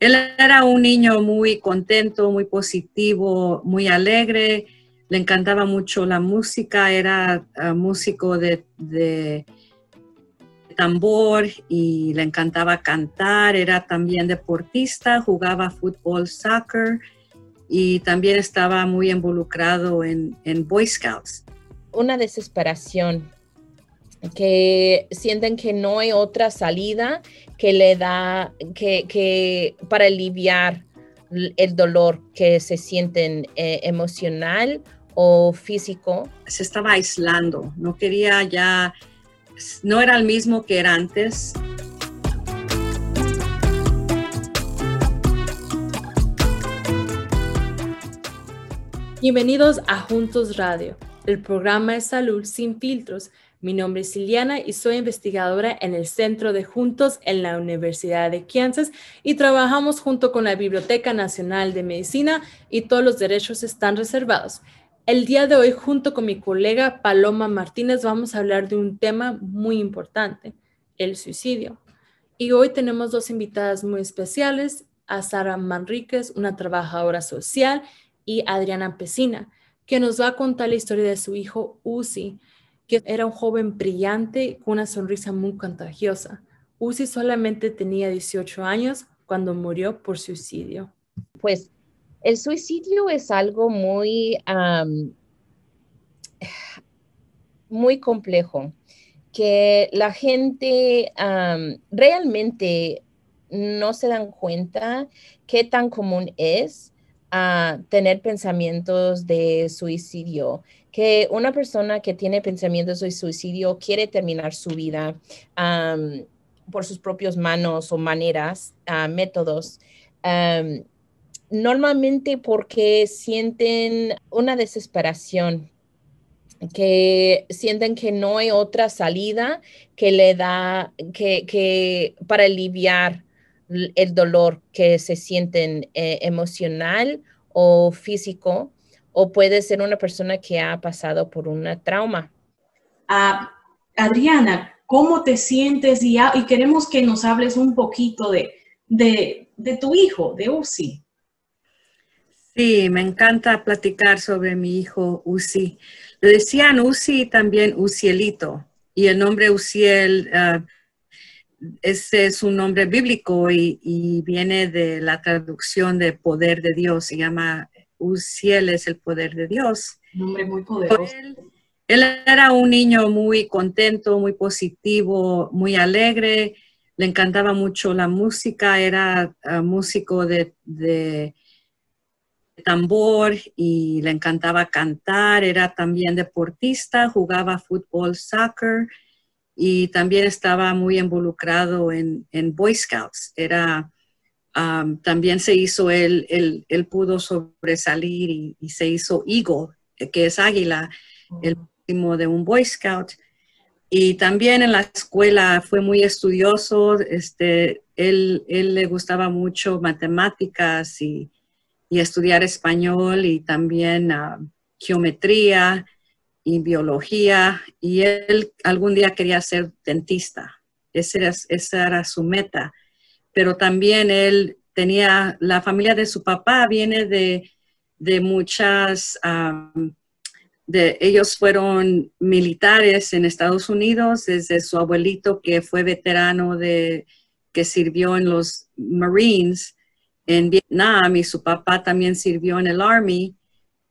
Él era un niño muy contento, muy positivo, muy alegre. Le encantaba mucho la música, era ah, músico de, de tambor y le encantaba cantar, era también deportista, jugaba fútbol, soccer y también estaba muy involucrado en, en Boy Scouts. Una desesperación, que sienten que no hay otra salida que le da, que, que para aliviar el dolor que se sienten eh, emocional o físico. Se estaba aislando, no quería ya no era el mismo que era antes. Bienvenidos a Juntos Radio, el programa de salud sin filtros. Mi nombre es Liliana y soy investigadora en el Centro de Juntos en la Universidad de Kansas y trabajamos junto con la Biblioteca Nacional de Medicina y todos los derechos están reservados. El día de hoy, junto con mi colega Paloma Martínez, vamos a hablar de un tema muy importante, el suicidio. Y hoy tenemos dos invitadas muy especiales, a Sara Manríquez, una trabajadora social, y Adriana Pesina, que nos va a contar la historia de su hijo Uzi, que era un joven brillante con una sonrisa muy contagiosa. Uzi solamente tenía 18 años cuando murió por suicidio. Pues el suicidio es algo muy, muy complejo, que la gente realmente no se dan cuenta qué tan común es ah, tener pensamientos de suicidio, que una persona que tiene pensamientos de suicidio quiere terminar su vida por sus propias manos o maneras, ah, métodos normalmente porque sienten una desesperación, que sienten que no hay otra salida que le da, que, para aliviar el dolor que se sienten eh, emocional o físico, o puede ser una persona que ha pasado por una trauma. Ah, Adriana, ¿cómo te sientes? Y, y, queremos que nos hables un poquito de, de tu hijo, de Uzi. Sí, me encanta platicar sobre mi hijo Uzi. Le decían Uzi también Uzielito. Y el nombre Uziel, uh, ese es un nombre bíblico y, viene de la traducción de poder de Dios. Se llama Uziel, es el poder de Dios. Un nombre muy poderoso. Él, era un niño muy contento, muy positivo, muy alegre. Le encantaba mucho la música, era uh, músico de tambor y le encantaba cantar, era también deportista, jugaba fútbol, soccer y también estaba muy involucrado en, Boy Scouts. Era, um, también se hizo, él, él, pudo sobresalir y, se hizo Eagle, que es águila, el último de un Boy Scout. Y también en la escuela fue muy estudioso, este, él, él le gustaba mucho matemáticas y, y estudiar español y también ah, geometría y biología. Y él algún día quería ser dentista. Esa era, era su meta. Pero también él tenía, la familia de su papá viene de, muchas, de, ellos fueron militares en Estados Unidos, desde su abuelito que fue veterano de, que sirvió en los Marines en Vietnam y su papá también sirvió en el Army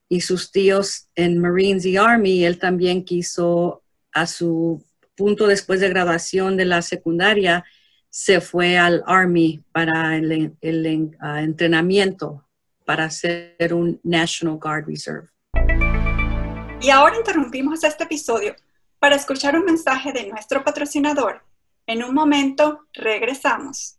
y sus tíos en Marines y Army. Él también quiso, a su punto después de graduación de la secundaria, se fue al Army para el, ah, entrenamiento para ser un National Guard Reserve. Y ahora interrumpimos este episodio para escuchar un mensaje de nuestro patrocinador. En un momento regresamos.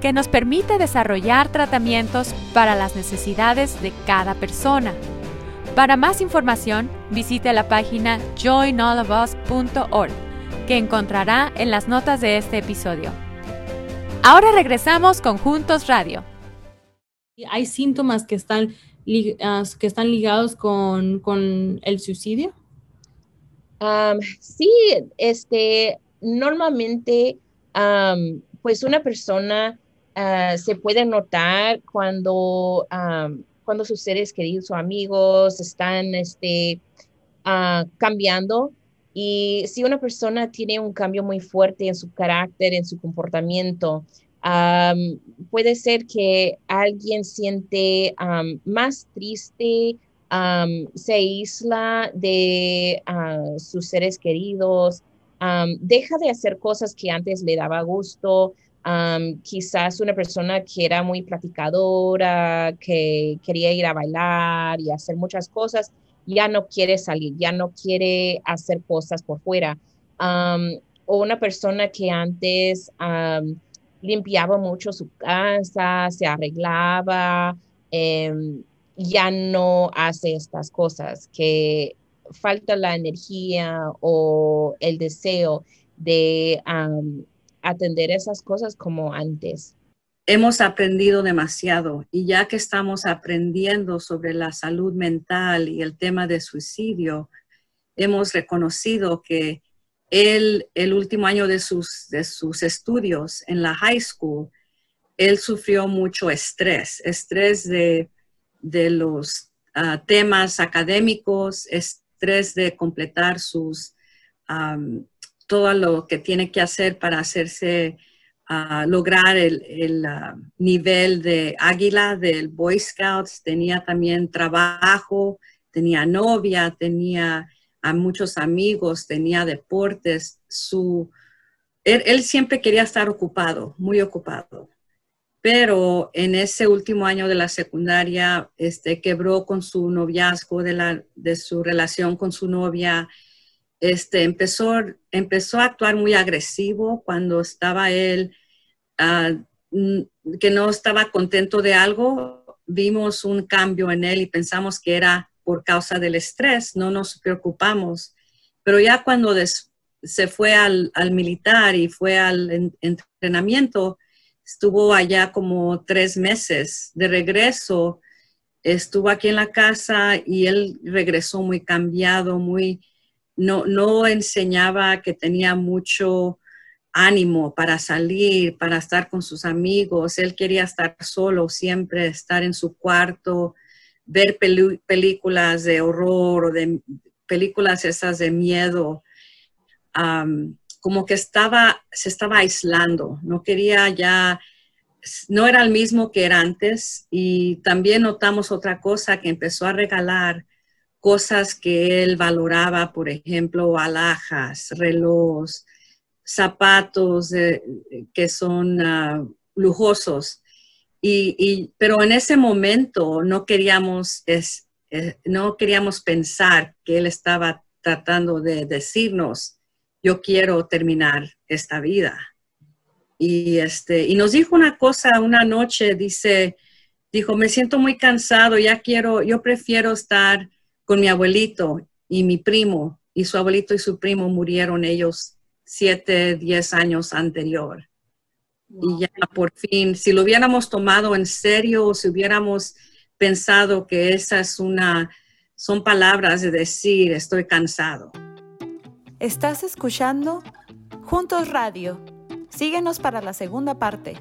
que nos permite desarrollar tratamientos para las necesidades de cada persona. Para más información, visite la página joinallofus.org, que encontrará en las notas de este episodio. Ahora regresamos con Juntos Radio. ¿Hay síntomas que están, ah, que están ligados con, el suicidio? sí, este, normalmente, pues una persona ah, se puede notar cuando, cuando sus seres queridos o amigos están este, ah, cambiando. Y si una persona tiene un cambio muy fuerte en su carácter, en su comportamiento, puede ser que alguien siente más triste, se aísla de ah, sus seres queridos, deja de hacer cosas que antes le daba gusto. Quizás una persona que era muy platicadora, que quería ir a bailar y hacer muchas cosas, ya no quiere salir, ya no quiere hacer cosas por fuera. o una persona que antes limpiaba mucho su casa, se arreglaba, em, ya no hace estas cosas, que falta la energía o el deseo de atender esas cosas como antes. Hemos aprendido demasiado y ya que estamos aprendiendo sobre la salud mental y el tema de suicidio, hemos reconocido que él, el último año de sus, de sus estudios en la high school, él sufrió mucho estrés, estrés de, los ah, temas académicos, estrés de completar sus, todo lo que tiene que hacer para hacerse, ah, lograr el, el ah, nivel de águila del Boy Scouts, tenía también trabajo, tenía novia, tenía a muchos amigos, tenía deportes, su, él, siempre quería estar ocupado, muy ocupado. Pero en ese último año de la secundaria, este, quebró con su noviazgo, de, la, de su relación con su novia, este, empezó, empezó a actuar muy agresivo cuando estaba él, ah, que no estaba contento de algo, vimos un cambio en él y pensamos que era por causa del estrés, no nos preocupamos. Pero ya cuando se fue al, militar y fue al entrenamiento, estuvo allá como tres meses. De regreso, estuvo aquí en la casa y él regresó muy cambiado, muy, no, no enseñaba que tenía mucho ánimo para salir, para estar con sus amigos. Él quería estar solo, siempre estar en su cuarto, ver películas de horror o de películas esas de miedo, como que estaba, se estaba aislando, no quería ya, no era el mismo que era antes y también notamos otra cosa que empezó a regalar cosas que él valoraba, por ejemplo, alhajas, relojes, zapatos que son ah, lujosos y, pero en ese momento no queríamos, es, eh, no queríamos pensar que él estaba tratando de decirnos, yo quiero terminar esta vida. Y, este, y nos dijo una cosa una noche, dice, dijo, me siento muy cansado, ya quiero, yo prefiero estar con mi abuelito y mi primo, y su abuelito y su primo murieron ellos siete, diez años anterior. Y ya por fin, si lo hubiéramos tomado en serio o si hubiéramos pensado que esa es una, son palabras de decir estoy cansado. Estás escuchando Juntos Radio. Síguenos para la segunda parte.